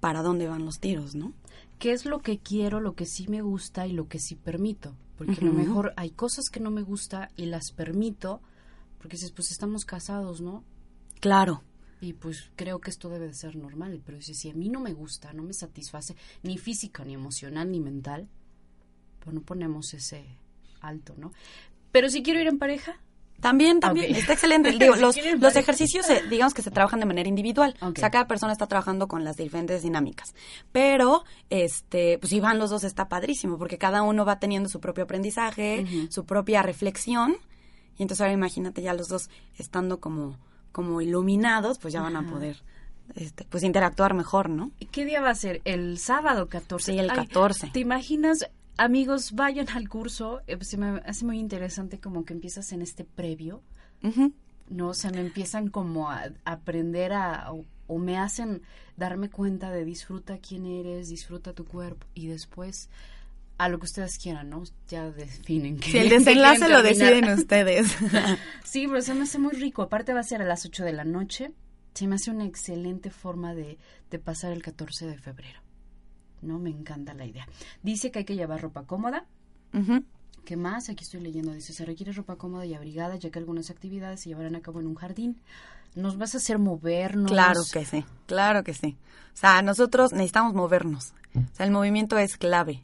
para dónde van los tiros, ¿no? ¿Qué es lo que quiero, lo que sí me gusta y lo que sí permito? Porque a lo mejor hay cosas que no me gusta y las permito, porque dices, pues estamos casados, ¿no? Claro. Y pues creo que esto debe de ser normal, pero si, si a mí no me gusta, no me satisface, ni física, ni emocional, ni mental, pues no ponemos ese alto, ¿no? Pero si quiero ir en pareja, También, también, está excelente. *laughs* Digo, los, los ejercicios, se- digamos que se trabajan de manera individual. O sea, cada persona está trabajando con las diferentes dinámicas. Pero, este, pues si van los dos está padrísimo, porque cada uno va teniendo su propio aprendizaje, su propia reflexión. Y entonces ahora imagínate ya los dos estando como, como iluminados, pues ya van a poder, este, pues interactuar mejor, ¿no? ¿qué día va a ser? El sábado 14. Sí, el Ay, 14. ¿Te imaginas? Amigos, vayan al curso. eh, se me hace muy interesante como que empiezas en este previo. No, o sea, me empiezan como a aprender a, o, o me hacen darme cuenta de disfruta quién eres, disfruta tu cuerpo y después a lo que ustedes quieran, ¿no? Ya definen. Si el desenlace lo deciden ustedes. *laughs* Sí, pero se me hace muy rico. Aparte va a ser a las 8 de la noche. Se me hace una excelente forma de, de pasar el 14 de febrero. No, me encanta la idea. Dice que hay que llevar ropa cómoda. ¿Qué más? Aquí estoy leyendo. Dice, se requiere ropa cómoda y abrigada, ya que algunas actividades se llevarán a cabo en un jardín. Nos vas a hacer movernos. Claro que sí, claro que sí. O sea, nosotros necesitamos movernos. O sea, el movimiento es clave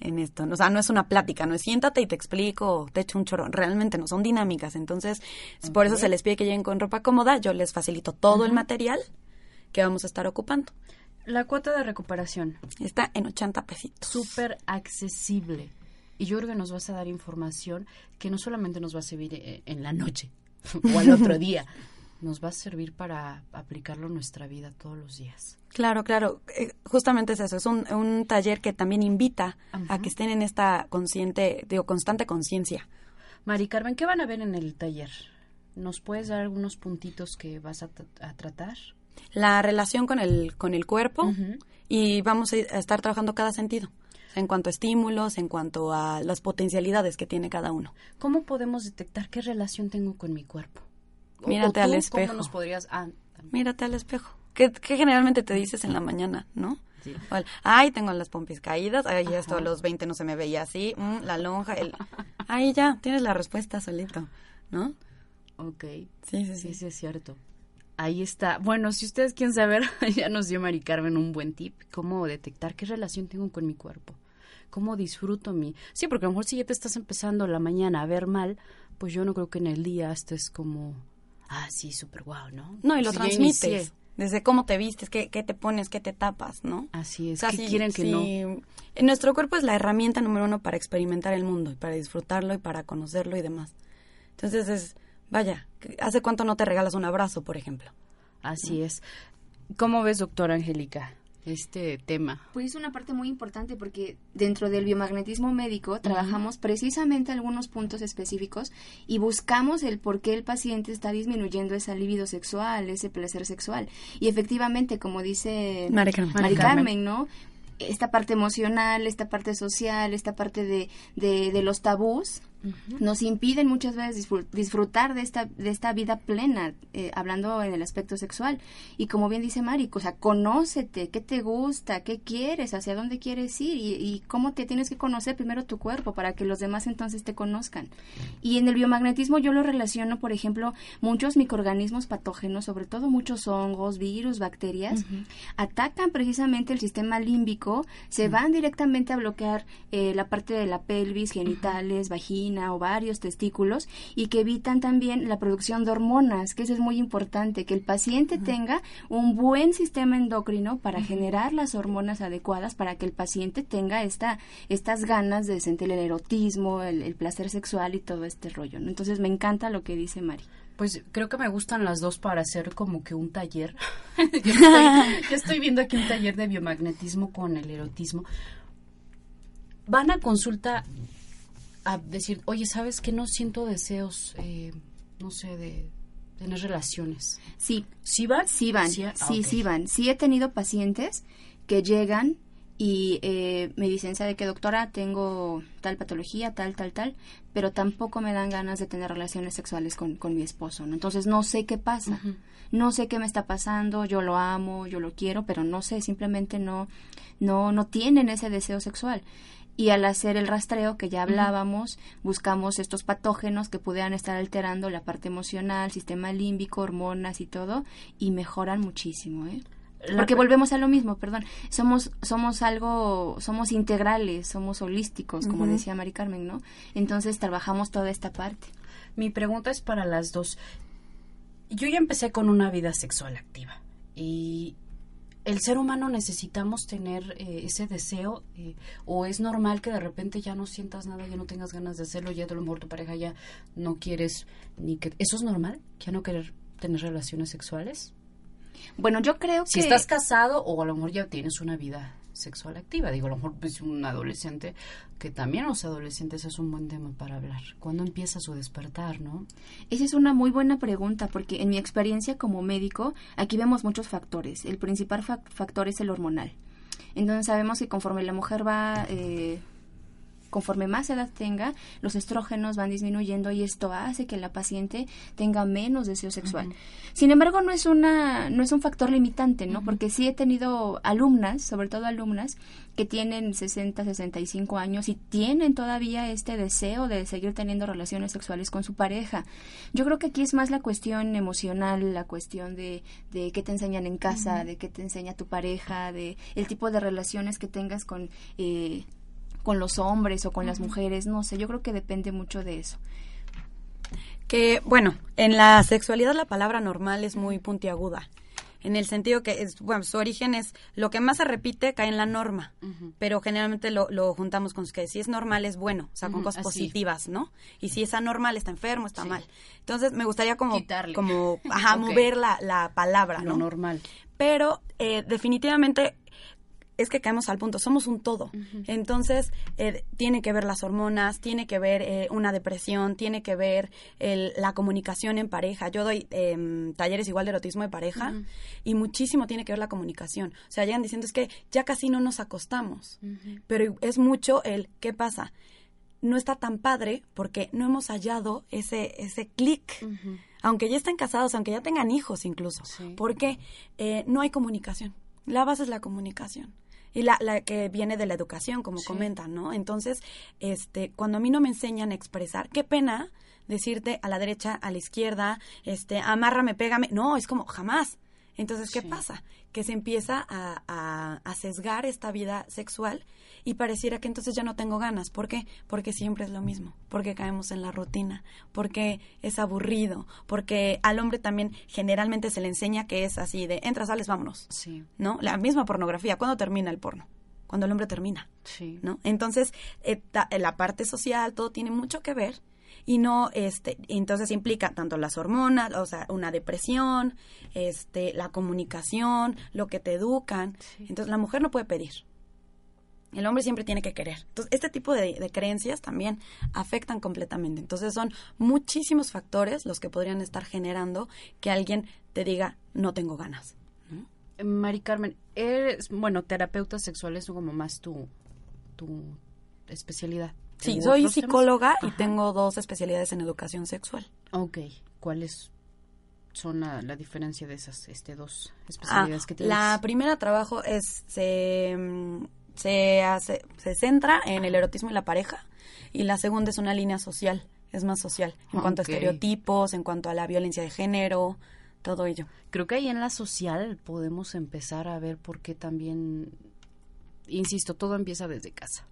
en esto. O sea, no es una plática, no es siéntate y te explico, te echo un chorro. Realmente no, son dinámicas. Entonces, por eso se les pide que lleguen con ropa cómoda. Yo les facilito todo el material que vamos a estar ocupando. La cuota de recuperación, Está en 80 pesitos. súper accesible. Y yo creo que nos vas a dar información que no solamente nos va a servir eh, en la noche *laughs* o al otro día, nos va a servir para aplicarlo en nuestra vida todos los días. Claro, claro. Eh, justamente es eso. Es un, un taller que también invita a que estén en esta consciente, digo, constante conciencia. Mari Carmen, ¿qué van a ver en el taller? ¿Nos puedes dar algunos puntitos que vas a, tra- a tratar? la relación con el, con el cuerpo y vamos a estar trabajando cada sentido. En cuanto a estímulos, en cuanto a las potencialidades que tiene cada uno. ¿Cómo podemos detectar qué relación tengo con mi cuerpo? O- Mírate o al espejo. ¿Cómo nos podrías...? Ah, Mírate al espejo. ¿Qué, qué generalmente te dices en la mañana, no? Sí. O el, ay, tengo las pompis caídas, ay, Ajá. esto a los 20 no se me veía así, mm, la lonja, el... *laughs* Ahí ya, tienes la respuesta solito, ¿no? ok. Sí, sí, Sí, sí. sí, es cierto. Ahí está. Bueno, si ustedes quieren saber, *laughs* ya nos dio Mari Carmen un buen tip. Cómo detectar qué relación tengo con mi cuerpo. Cómo disfruto mi... Sí, porque a lo mejor si ya te estás empezando la mañana a ver mal, pues yo no creo que en el día estés como... Ah, sí, súper guau, ¿no? No, y lo transmites. inicié. Desde cómo te vistes, qué, qué te pones, qué te tapas, ¿no? Así es. O sea, que sí, quieren que sí. no... En nuestro cuerpo es la herramienta número uno para experimentar el mundo y para disfrutarlo y para conocerlo y demás. Entonces es, vaya, ¿hace cuánto no te regalas un abrazo, por ejemplo? Así es. ¿Cómo ves, doctora Angélica, este tema? Pues es una parte muy importante porque dentro del biomagnetismo médico trabajamos precisamente algunos puntos específicos y buscamos el por qué el paciente está disminuyendo esa libido sexual, ese placer sexual. Y efectivamente, como dice Mari Carmen. Mari Mari Carmen. Carmen, ¿no? Esta parte emocional, esta parte social, esta parte de, de, de los tabús, nos impiden muchas veces disfrut- disfrutar de esta, de esta vida plena, eh, hablando en el aspecto sexual. Y como bien dice Mari, o sea, conócete, qué te gusta, qué quieres, hacia dónde quieres ir y, y cómo te tienes que conocer primero tu cuerpo para que los demás entonces te conozcan. Y en el biomagnetismo yo lo relaciono, por ejemplo, muchos microorganismos patógenos, sobre todo muchos hongos, virus, bacterias, atacan precisamente el sistema límbico, se van directamente a bloquear eh, la parte de la pelvis, genitales, vagina, vagina, ovarios, testículos y que evitan también la producción de hormonas, que eso es muy importante, que el paciente tenga un buen sistema endocrino para generar las hormonas adecuadas para que el paciente tenga esta, estas ganas de sentir el erotismo, el, placer sexual y todo este rollo. Entonces me encanta lo que dice Mari. Pues creo que me gustan las dos para hacer como que un taller. *laughs* yo, *laughs* estoy, estoy, viendo aquí un taller de biomagnetismo con el erotismo. Van a consulta a decir, oye, ¿sabes que no siento deseos, eh, no sé, de tener relaciones? Sí. ¿Sí van? Sí van, sí, sí, van. Sí he tenido pacientes que llegan y eh, me dicen, ¿sabe qué doctora? Tengo tal patología, tal, tal, tal, pero tampoco me dan ganas de tener relaciones sexuales con, con mi esposo, ¿no? Entonces no sé qué pasa, no sé qué me está pasando, yo lo amo, yo lo quiero, pero no sé, simplemente no, no, no tienen ese deseo sexual. Y al hacer el rastreo que ya hablábamos, buscamos estos patógenos que pudieran estar alterando la parte emocional, sistema límbico, hormonas y todo, y mejoran muchísimo, ¿eh? Porque volvemos a lo mismo, perdón. Somos, somos algo, somos integrales, somos holísticos, como decía Mari Carmen, ¿no? Entonces trabajamos toda esta parte. Mi pregunta es para las dos. Yo ya empecé con una vida sexual activa y el ser humano necesitamos tener eh, ese deseo eh, o es normal que de repente ya no sientas nada, ya no tengas ganas de hacerlo, ya de lo mejor tu pareja ya no quieres ni que... ¿Eso es normal? ¿Ya no querer tener relaciones sexuales? Bueno, yo creo que... Si estás casado o a lo mejor ya tienes una vida sexual activa, digo, a lo mejor pues, un adolescente, que también los adolescentes es un buen tema para hablar. ¿Cuándo empieza su despertar, no? Esa es una muy buena pregunta, porque en mi experiencia como médico, aquí vemos muchos factores. El principal factor es el hormonal. Entonces sabemos que conforme la mujer va... Eh, conforme más edad tenga, los estrógenos van disminuyendo y esto hace que la paciente tenga menos deseo sexual. Sin embargo, no es una no es un factor limitante, ¿no? Porque sí he tenido alumnas, sobre todo alumnas que tienen 60, 65 años y tienen todavía este deseo de seguir teniendo relaciones sexuales con su pareja. Yo creo que aquí es más la cuestión emocional, la cuestión de, de qué te enseñan en casa, de qué te enseña tu pareja, de el tipo de relaciones que tengas con eh, con los hombres o con las mujeres, no sé, yo creo que depende mucho de eso. Que, bueno, en la sexualidad la palabra normal es muy puntiaguda en el sentido que es, bueno, su origen es lo que más se repite cae en la norma, pero generalmente lo, lo, juntamos con que si es normal es bueno, o sea, con cosas positivas, ¿no? Y si es anormal está enfermo, está mal. Entonces me gustaría como, como ajá, mover la, la palabra, lo normal. Pero eh, definitivamente es que caemos al punto, somos un todo. Entonces, eh, tiene que ver las hormonas, tiene que ver eh, una depresión, tiene que ver la comunicación en pareja. Yo doy em, talleres igual de erotismo de pareja y muchísimo tiene que ver la comunicación. O sea, llegan diciendo es que ya casi no nos acostamos, pero es mucho el, ¿qué pasa? No está tan padre porque no hemos hallado ese, ese clic. Aunque ya estén casados, aunque ya tengan hijos incluso. Porque eh, no hay comunicación. La base es la comunicación y la, la que viene de la educación, como comentan, ¿no? Entonces, este, cuando a mí no me enseñan a expresar, qué pena decirte a la derecha, a la izquierda, este, amárrame, pégame, no, es como jamás. Entonces, ¿qué pasa? Que se empieza a, a, sesgar esta vida sexual y pareciera que entonces ya no tengo ganas. ¿Por qué? Porque siempre es lo mismo, porque caemos en la rutina, porque es aburrido, porque al hombre también generalmente se le enseña que es así de entra, sales, vámonos. Sí. ¿No? La misma pornografía. ¿Cuándo termina el porno? Cuando el hombre termina. Sí. ¿No? Entonces, eh, la parte social, todo tiene mucho que ver y no este entonces implica tanto las hormonas o sea una depresión este la comunicación lo que te educan entonces la mujer no puede pedir el hombre siempre tiene que querer. Entonces, este tipo de, creencias también afectan completamente. Entonces, son muchísimos factores los que podrían estar generando que alguien te diga, no tengo ganas. Mari Carmen, eres, bueno, terapeuta sexual es como más tu, tu especialidad. Sí, soy psicóloga y tengo dos especialidades en educación sexual. Ok, ¿cuáles son la, diferencia de esas este, dos especialidades que tienes? La primera trabajo es, se, se, hace, se centra en el erotismo y la pareja y la segunda es una línea social, es más social, en cuanto a estereotipos, en cuanto a la violencia de género, todo ello. Creo que ahí en la social podemos empezar a ver por qué también, insisto, todo empieza desde casa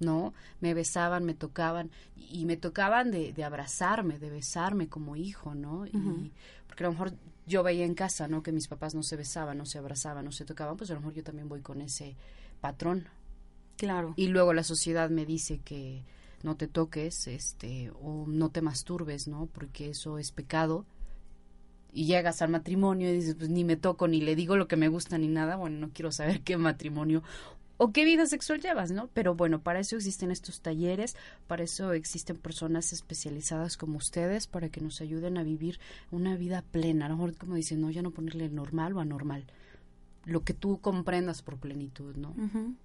¿no? Me besaban, me tocaban y me tocaban de, de abrazarme, de besarme como hijo, ¿no? y, porque a lo mejor yo veía en casa, ¿no? Que mis papás no se besaban, no se abrazaban, no se tocaban, pues a lo mejor yo también voy con ese patrón. Claro. Y luego la sociedad me dice que no te toques, este, o no te masturbes, ¿no? Porque eso es pecado. Y llegas al matrimonio y dices, pues ni me toco, ni le digo lo que me gusta, ni nada. Bueno, no quiero saber *laughs* qué matrimonio o qué vida sexual llevas, ¿no? Pero bueno, para eso existen estos talleres, para eso existen personas especializadas como ustedes, para que nos ayuden a vivir una vida plena. A lo mejor, como dicen, no, ya no ponerle normal o anormal. Lo que tú comprendas por plenitud, ¿no?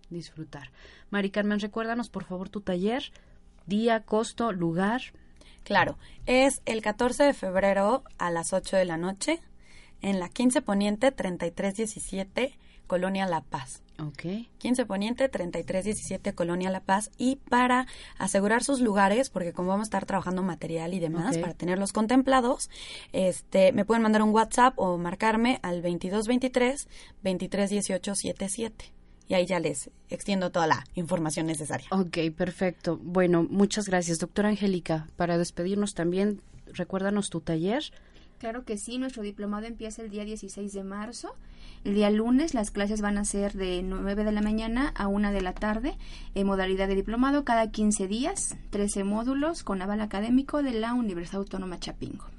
Disfrutar. Mari Carmen, recuérdanos, por favor, tu taller, día, costo, lugar. Claro, es el 14 de febrero a las 8 de la noche en la 15 Poniente 3317, Colonia La Paz. Ok. 15 Poniente, 3317 Colonia La Paz. Y para asegurar sus lugares, porque como vamos a estar trabajando material y demás, para tenerlos contemplados, este, me pueden mandar un WhatsApp o marcarme al 2223 231877. Y ahí ya les extiendo toda la información necesaria. Ok, perfecto. Bueno, muchas gracias, doctora Angélica. Para despedirnos también, recuérdanos tu taller. Claro que sí, nuestro diplomado empieza el día 16 de marzo. El día lunes las clases van a ser de 9 de la mañana a 1 de la tarde en modalidad de diplomado cada 15 días, 13 módulos con aval académico de la Universidad Autónoma Chapingo.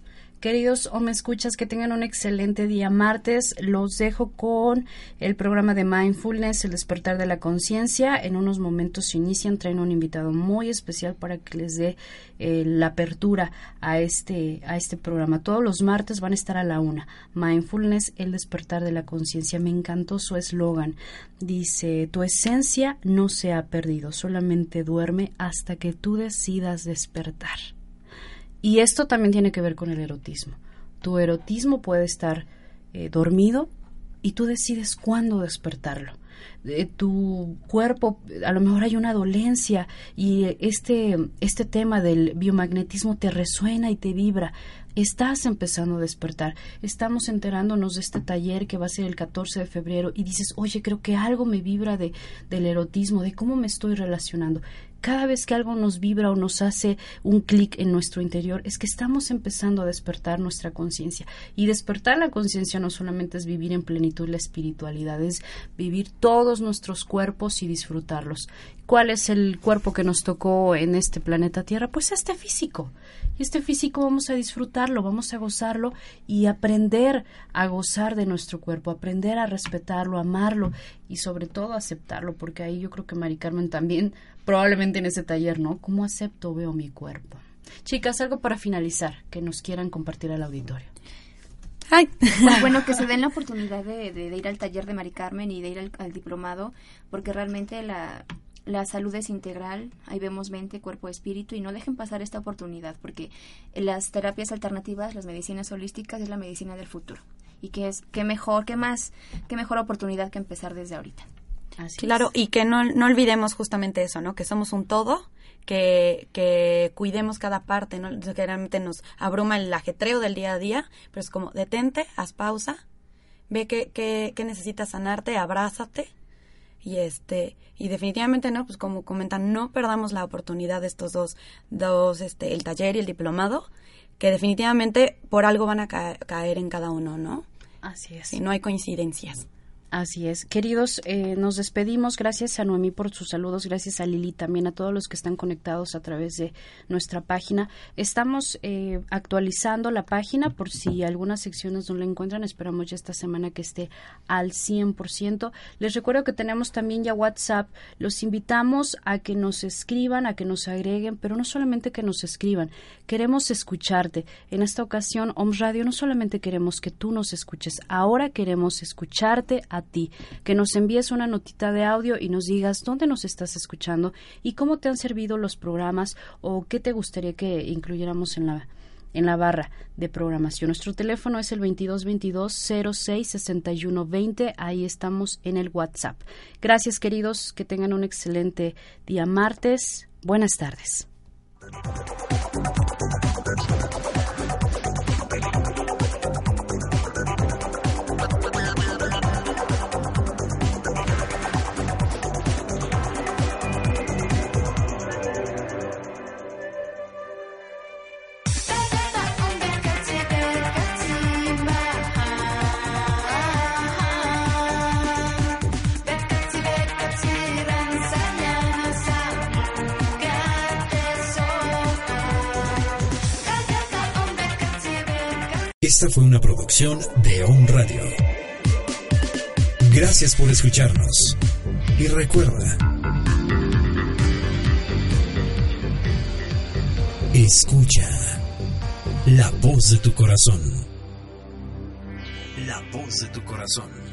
Queridos o me escuchas, que tengan un excelente día martes. Los dejo con el programa de Mindfulness, el despertar de la conciencia. En unos momentos se inician, traen un invitado muy especial para que les dé eh, la apertura a este, a este programa. Todos los martes van a estar a la una. Mindfulness, el despertar de la conciencia. Me encantó su eslogan. Dice, tu esencia no se ha perdido, solamente duerme hasta que tú decidas despertar. Y esto también tiene que ver con el erotismo. Tu erotismo puede estar eh, dormido y tú decides cuándo despertarlo. Eh, tu cuerpo, a lo mejor hay una dolencia y este, este tema del biomagnetismo te resuena y te vibra. Estás empezando a despertar. Estamos enterándonos de este taller que va a ser el 14 de febrero y dices, oye, creo que algo me vibra de, del erotismo, de cómo me estoy relacionando cada vez que algo nos vibra o nos hace un clic en nuestro interior, es que estamos empezando a despertar nuestra conciencia. Y despertar la conciencia no solamente es vivir en plenitud la espiritualidad, es vivir todos nuestros cuerpos y disfrutarlos. ¿Cuál es el cuerpo que nos tocó en este planeta Tierra? Pues este físico. Y este físico vamos a disfrutarlo, vamos a gozarlo y aprender a gozar de nuestro cuerpo, aprender a respetarlo, amarlo y sobre todo aceptarlo, porque ahí yo creo que Mari Carmen también, probablemente en ese taller, ¿no? ¿Cómo acepto o veo mi cuerpo? Chicas, algo para finalizar que nos quieran compartir al auditorio. Ay. Pues bueno, que se den la oportunidad de, de- de ir al taller de Mari Carmen y de ir al, al diplomado, porque realmente la, la salud es integral, ahí vemos mente, cuerpo, espíritu, y no dejen pasar esta oportunidad, porque las terapias alternativas, las medicinas holísticas, es la medicina del futuro. Y que es, qué mejor, qué más, qué mejor oportunidad que empezar desde ahorita. Así Claro, es. y que no, no olvidemos justamente eso, ¿no? Que somos un todo, que, que cuidemos cada parte, ¿no? Que realmente nos abruma el ajetreo del día a día, pero es como detente, haz pausa, ve que, que, que necesitas sanarte, abrázate. Y este, y definitivamente no, pues como comentan, no perdamos la oportunidad de estos dos, dos, este, el taller y el diplomado, que definitivamente por algo van a ca- caer en cada uno, ¿no? Así es. Si no hay coincidencias. Así es. Queridos, eh, nos despedimos. Gracias a Noemí por sus saludos. Gracias a Lili también, a todos los que están conectados a través de nuestra página. Estamos eh, actualizando la página por si algunas secciones no la encuentran. Esperamos ya esta semana que esté al 100%. Les recuerdo que tenemos también ya WhatsApp. Los invitamos a que nos escriban, a que nos agreguen, pero no solamente que nos escriban. Queremos escucharte. En esta ocasión, OMS Radio, no solamente queremos que tú nos escuches, ahora queremos escucharte a ti, que nos envíes una notita de audio y nos digas dónde nos estás escuchando y cómo te han servido los programas o qué te gustaría que incluyéramos en la en la barra de programación. Nuestro teléfono es el 2222 06 61 20. Ahí estamos en el WhatsApp. Gracias, queridos. Que tengan un excelente día martes. Buenas tardes. Esta fue una producción de On Radio. Gracias por escucharnos. Y recuerda, escucha la voz de tu corazón. La voz de tu corazón.